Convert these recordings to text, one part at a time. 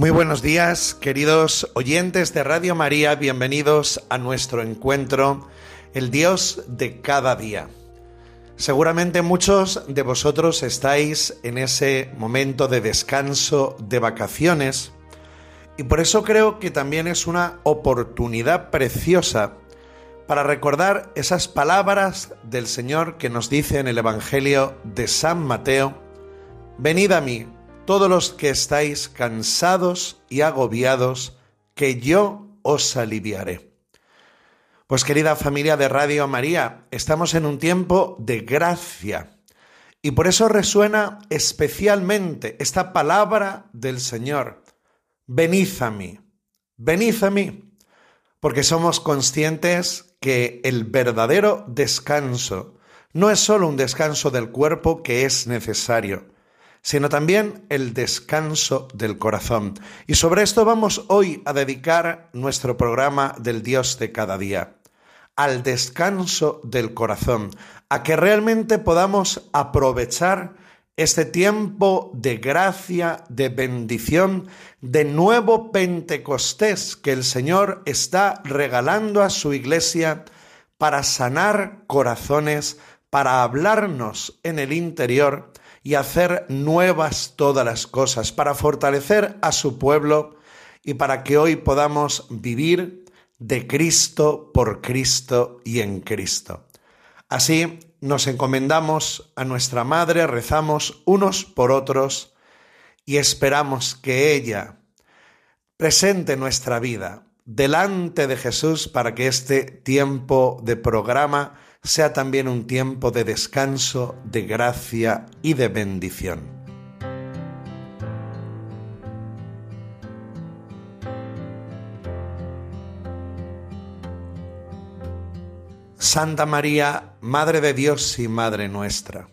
Muy buenos días, queridos oyentes de Radio María, bienvenidos a nuestro encuentro, el Dios de cada día. Seguramente muchos de vosotros estáis en ese momento de descanso, de vacaciones, y por eso creo que también es una oportunidad preciosa para recordar esas palabras del Señor que nos dice en el Evangelio de San Mateo, Venid a mí todos los que estáis cansados y agobiados, que yo os aliviaré. Pues querida familia de Radio María, estamos en un tiempo de gracia y por eso resuena especialmente esta palabra del Señor. Venid a mí, venid a mí, porque somos conscientes que el verdadero descanso no es solo un descanso del cuerpo que es necesario, sino también el descanso del corazón. Y sobre esto vamos hoy a dedicar nuestro programa del Dios de cada día, al descanso del corazón, a que realmente podamos aprovechar este tiempo de gracia, de bendición, de nuevo Pentecostés que el Señor está regalando a su iglesia para sanar corazones, para hablarnos en el interior y hacer nuevas todas las cosas, para fortalecer a su pueblo y para que hoy podamos vivir de Cristo, por Cristo y en Cristo. Así nos encomendamos a nuestra Madre, rezamos unos por otros y esperamos que ella presente nuestra vida delante de Jesús para que este tiempo de programa sea también un tiempo de descanso, de gracia y de bendición. Santa María, Madre de Dios y Madre nuestra,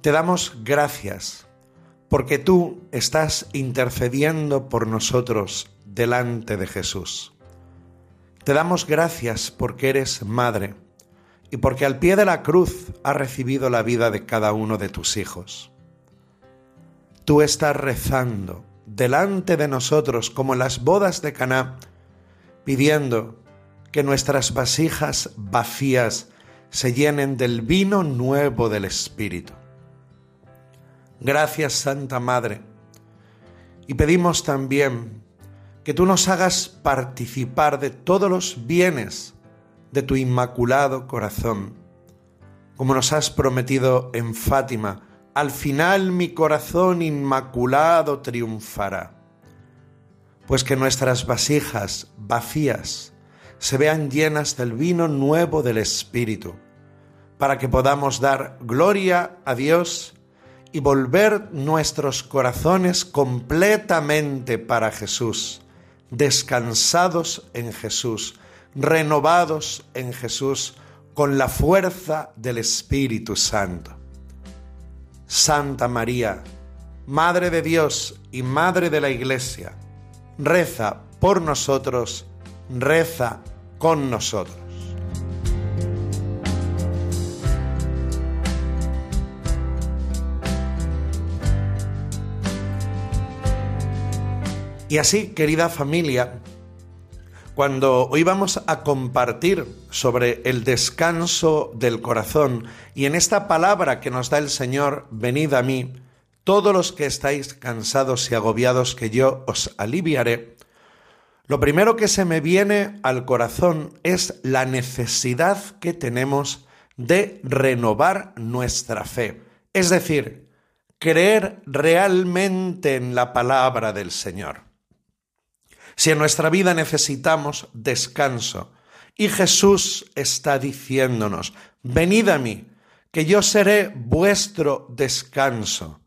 te damos gracias porque tú estás intercediendo por nosotros delante de Jesús. Te damos gracias porque eres Madre y porque al pie de la cruz has recibido la vida de cada uno de tus hijos. Tú estás rezando delante de nosotros como las bodas de Caná, pidiendo que nuestras vasijas vacías se llenen del vino nuevo del Espíritu. Gracias, Santa Madre. Y pedimos también que tú nos hagas participar de todos los bienes de tu inmaculado corazón. Como nos has prometido en Fátima, al final mi corazón inmaculado triunfará. Pues que nuestras vasijas vacías se vean llenas del vino nuevo del Espíritu, para que podamos dar gloria a Dios y volver nuestros corazones completamente para Jesús, descansados en Jesús, renovados en Jesús con la fuerza del Espíritu Santo. Santa María, Madre de Dios y Madre de la Iglesia, reza por nosotros, reza con nosotros. Y así, querida familia, cuando hoy vamos a compartir sobre el descanso del corazón y en esta palabra que nos da el Señor, venid a mí, todos los que estáis cansados y agobiados, que yo os aliviaré, lo primero que se me viene al corazón es la necesidad que tenemos de renovar nuestra fe, es decir, creer realmente en la palabra del Señor. Si en nuestra vida necesitamos descanso Y Jesús está diciéndonos, venid a mí, que yo seré vuestro descanso.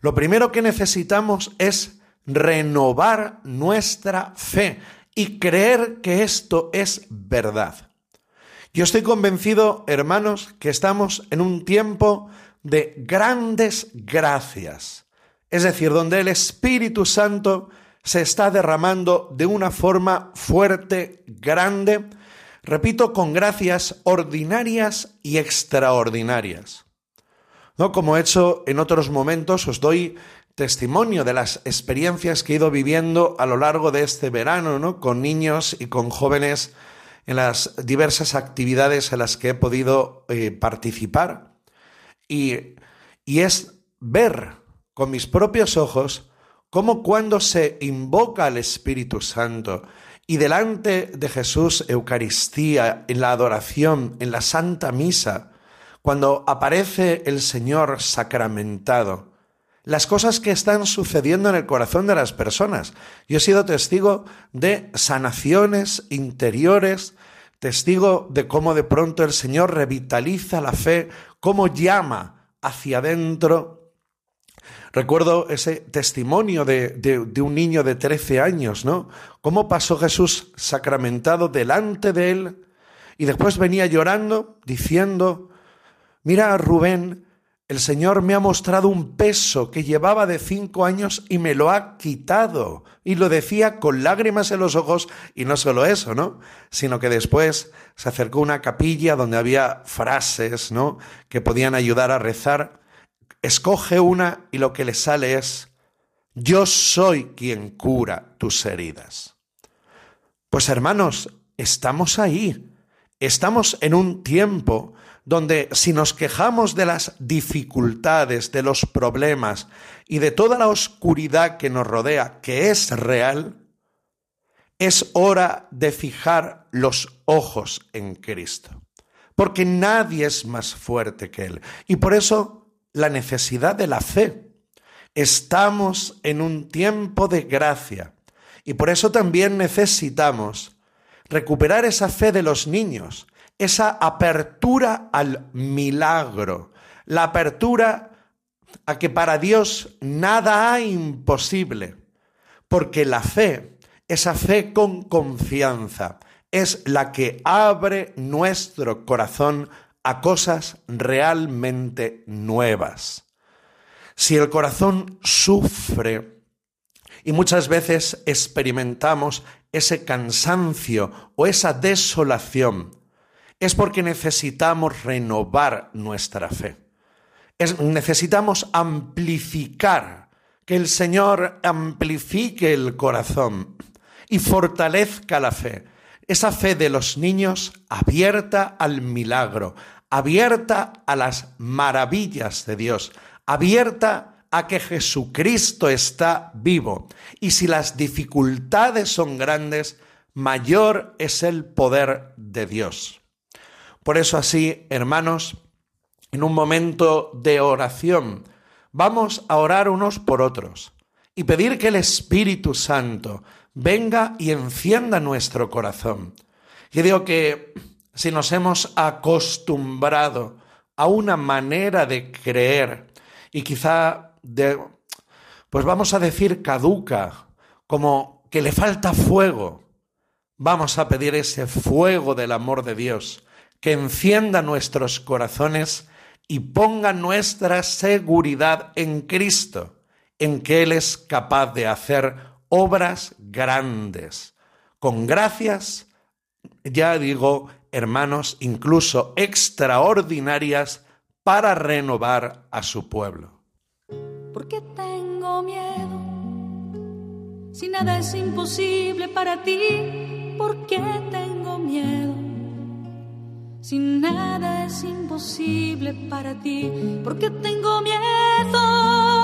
Lo primero que necesitamos es renovar nuestra fe y creer que esto es verdad. Yo estoy convencido, hermanos, que estamos en un tiempo de grandes gracias, es decir, donde el Espíritu Santo se está derramando de una forma fuerte, grande, repito, con gracias ordinarias y extraordinarias. ¿No? Como he hecho en otros momentos, os doy testimonio de las experiencias que he ido viviendo a lo largo de este verano, ¿no? Con niños y con jóvenes en las diversas actividades en las que he podido eh, participar. Y, y es ver con mis propios ojos cómo cuando se invoca al Espíritu Santo y delante de Jesús Eucaristía, en la adoración, en la Santa Misa, cuando aparece el Señor sacramentado, las cosas que están sucediendo en el corazón de las personas. Yo he sido testigo de sanaciones interiores, testigo de cómo de pronto el Señor revitaliza la fe, cómo llama hacia adentro. Recuerdo ese testimonio de, de, un niño de 13 años, ¿no? Cómo pasó Jesús sacramentado delante de él y después venía llorando diciendo, mira Rubén, el Señor me ha mostrado un peso que llevaba de cinco años y me lo ha quitado. Y lo decía con lágrimas en los ojos, y no solo eso, ¿no? Sino que después se acercó a una capilla donde había frases, ¿no? Que podían ayudar a rezar. Escoge una y lo que le sale es, yo soy quien cura tus heridas. Pues hermanos, estamos ahí. Estamos en un tiempo donde si nos quejamos de las dificultades, de los problemas y de toda la oscuridad que nos rodea, que es real, es hora de fijar los ojos en Cristo. Porque nadie es más fuerte que Él. Y por eso la necesidad de la fe. Estamos en un tiempo de gracia. Y por eso también necesitamos recuperar esa fe de los niños, esa apertura al milagro, la apertura a que para Dios nada hay imposible, porque la fe, esa fe con confianza, es la que abre nuestro corazón a cosas realmente nuevas. Si el corazón sufre y muchas veces experimentamos ese cansancio o esa desolación, es porque necesitamos renovar nuestra fe. necesitamos amplificar, que el Señor amplifique el corazón y fortalezca la fe. Esa fe de los niños abierta al milagro, abierta a las maravillas de Dios, abierta a que Jesucristo está vivo. Y si las dificultades son grandes, mayor es el poder de Dios. Por eso así, hermanos, en un momento de oración, vamos a orar unos por otros y pedir que el Espíritu Santo venga y encienda nuestro corazón. Yo digo que si nos hemos acostumbrado a una manera de creer y quizá de, pues vamos a decir caduca, como que le falta fuego, vamos a pedir ese fuego del amor de Dios que encienda nuestros corazones y ponga nuestra seguridad en Cristo, en que Él es capaz de hacer obras grandes, con gracias, ya digo, hermanos, incluso extraordinarias, para renovar a su pueblo. ¿Por qué tengo miedo? Si nada es imposible para ti, ¿por qué tengo miedo? Si nada es imposible para ti, ¿por qué tengo miedo?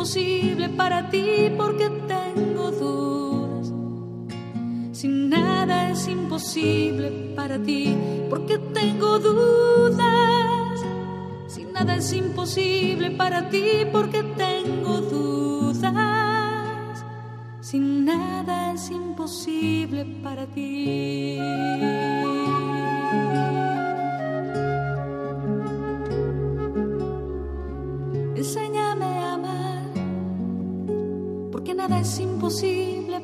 Imposible para ti porque tengo dudas. Si nada es imposible para ti porque tengo dudas. Si nada es imposible para ti porque tengo dudas. Si nada es imposible para ti.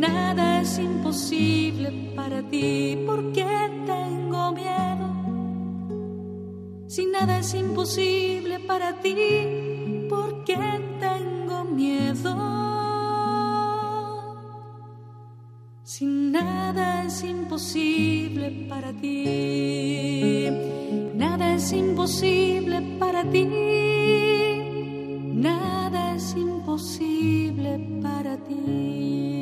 nada es imposible para ti, porque tengo miedo, si nada es imposible para ti, porque tengo miedo. Si nada es imposible para ti, nada es imposible para ti, nada es imposible para ti.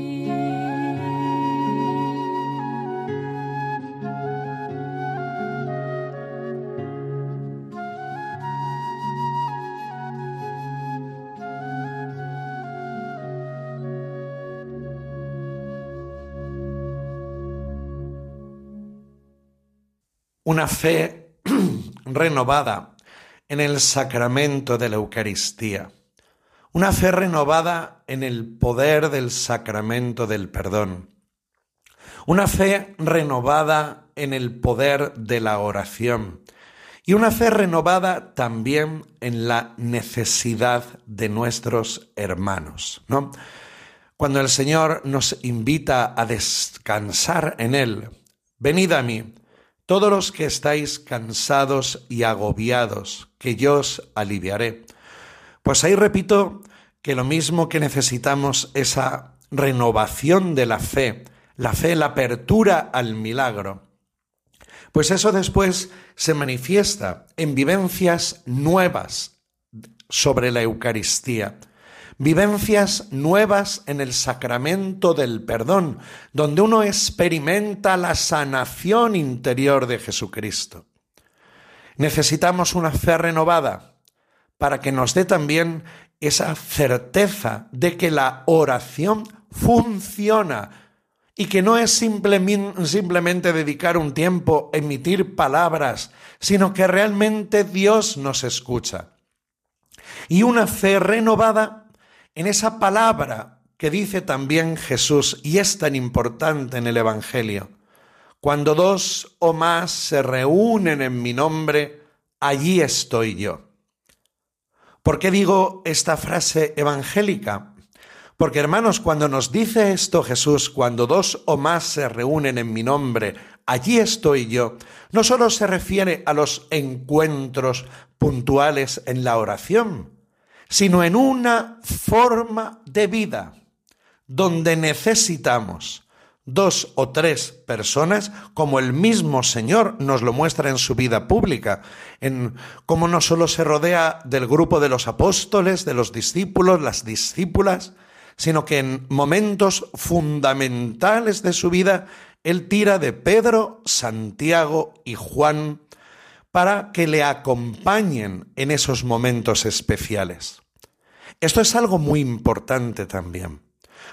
Una fe renovada en el sacramento de la Eucaristía, una fe renovada en el poder del sacramento del perdón, una fe renovada en el poder de la oración. Y una fe renovada también en la necesidad de nuestros hermanos, ¿no? Cuando el Señor nos invita a descansar en Él, venid a mí, todos los que estáis cansados y agobiados, que yo os aliviaré. Pues ahí repito que lo mismo que necesitamos esa renovación de la fe, la fe, la apertura al milagro, pues eso después se manifiesta en vivencias nuevas sobre la Eucaristía, vivencias nuevas en el sacramento del perdón, donde uno experimenta la sanación interior de Jesucristo. Necesitamos una fe renovada para que nos dé también esa certeza de que la oración funciona y que no es simplemente dedicar un tiempo a emitir palabras, sino que realmente Dios nos escucha. Y una fe renovada en esa palabra que dice también Jesús y es tan importante en el Evangelio. Cuando dos o más se reúnen en mi nombre, allí estoy yo. ¿Por qué digo esta frase evangélica? Porque hermanos, cuando nos dice esto Jesús, cuando dos o más se reúnen en mi nombre, allí estoy yo, no solo se refiere a los encuentros puntuales en la oración, sino en una forma de vida donde necesitamos dos o tres personas, como el mismo Señor nos lo muestra en su vida pública, en cómo no solo se rodea del grupo de los apóstoles, de los discípulos, las discípulas, sino que en momentos fundamentales de su vida, él tira de Pedro, Santiago y Juan para que le acompañen en esos momentos especiales. Esto es algo muy importante también,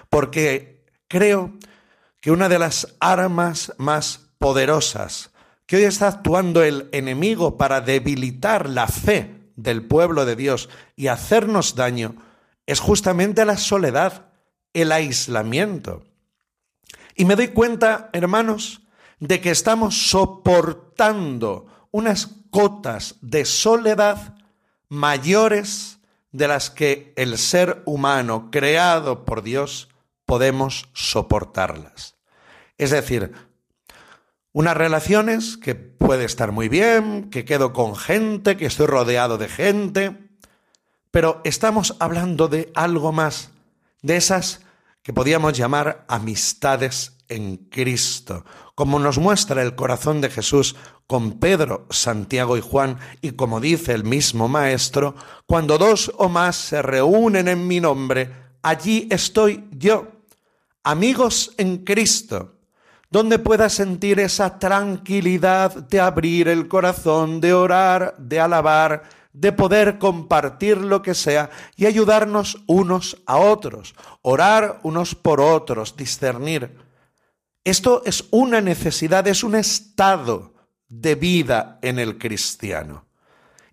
porque creo que una de las armas más poderosas que hoy está actuando el enemigo para debilitar la fe del pueblo de Dios y hacernos daño es justamente la soledad, el aislamiento. Y me doy cuenta, hermanos, de que estamos soportando unas cotas de soledad mayores de las que el ser humano creado por Dios podemos soportarlas. Es decir, unas relaciones que puede estar muy bien, que quedo con gente, que estoy rodeado de gente, pero estamos hablando de algo más, de esas que podíamos llamar amistades en Cristo, como nos muestra el corazón de Jesús con Pedro, Santiago y Juan, y como dice el mismo Maestro, cuando dos o más se reúnen en mi nombre, allí estoy yo. Amigos en Cristo, donde pueda sentir esa tranquilidad de abrir el corazón, de orar, de alabar, de poder compartir lo que sea y ayudarnos unos a otros, orar unos por otros, discernir. Esto es una necesidad, es un estado de vida en el cristiano.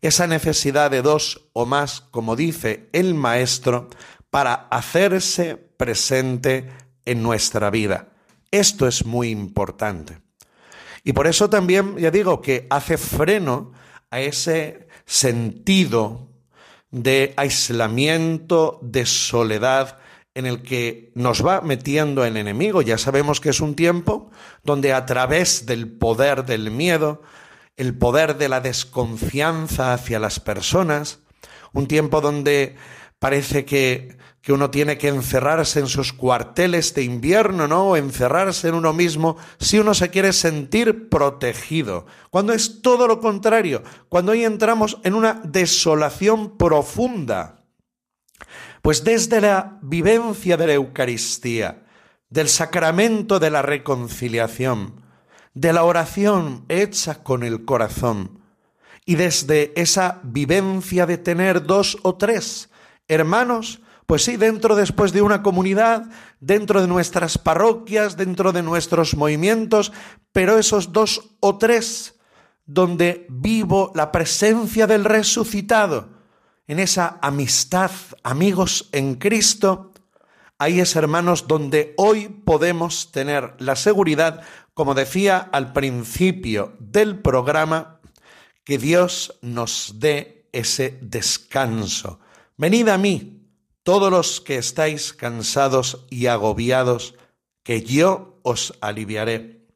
Esa necesidad de dos o más, como dice el Maestro, para hacerse presente en nuestra vida. Esto es muy importante. Y por eso también, ya digo, que hace freno a ese sentido de aislamiento, de soledad, en el que nos va metiendo el enemigo. Ya sabemos que es un tiempo donde a través del poder del miedo, el poder de la desconfianza hacia las personas, un tiempo donde parece que que uno tiene que encerrarse en sus cuarteles de invierno, ¿no? O encerrarse en uno mismo si uno se quiere sentir protegido. Cuando es todo lo contrario, cuando hoy entramos en una desolación profunda. Pues desde la vivencia de la Eucaristía, del sacramento de la reconciliación, de la oración hecha con el corazón, y desde esa vivencia de tener dos o tres hermanos, pues sí, dentro después de una comunidad, dentro de nuestras parroquias, dentro de nuestros movimientos, pero esos dos o tres donde vivo la presencia del resucitado, en esa amistad, amigos en Cristo, ahí es, hermanos, donde hoy podemos tener la seguridad, como decía al principio del programa, que Dios nos dé ese descanso. Venid a mí, todos los que estáis cansados y agobiados, que yo os aliviaré.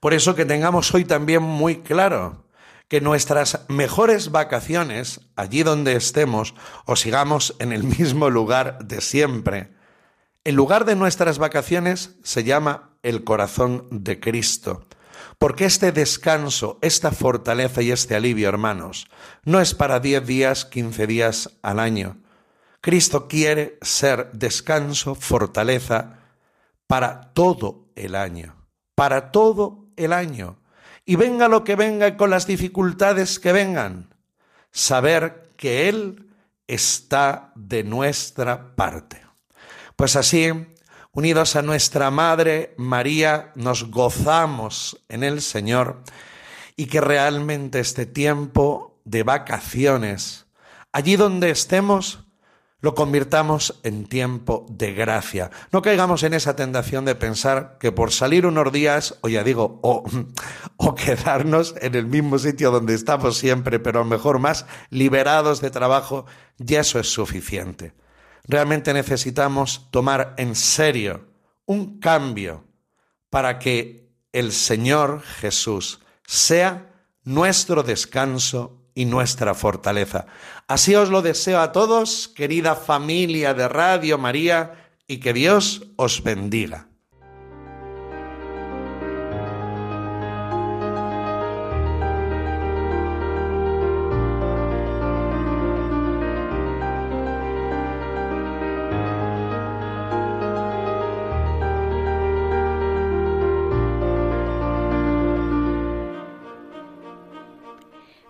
Por eso que tengamos hoy también muy claro que nuestras mejores vacaciones, allí donde estemos o sigamos en el mismo lugar de siempre, el lugar de nuestras vacaciones se llama el corazón de Cristo. Porque este descanso, esta fortaleza y este alivio, hermanos, no es para diez días, quince días al año, Cristo quiere ser descanso, fortaleza para todo el año, para todo el año. Y venga lo que venga con las dificultades que vengan, saber que Él está de nuestra parte. Pues así, unidos a nuestra Madre María, nos gozamos en el Señor y que realmente este tiempo de vacaciones, allí donde estemos, lo convirtamos en tiempo de gracia. No caigamos en esa tentación de pensar que por salir unos días, o ya digo, o, quedarnos en el mismo sitio donde estamos siempre, pero a lo mejor más liberados de trabajo, ya eso es suficiente. Realmente necesitamos tomar en serio un cambio para que el Señor Jesús sea nuestro descanso y nuestra fortaleza. Así os lo deseo a todos, querida familia de Radio María, y que Dios os bendiga.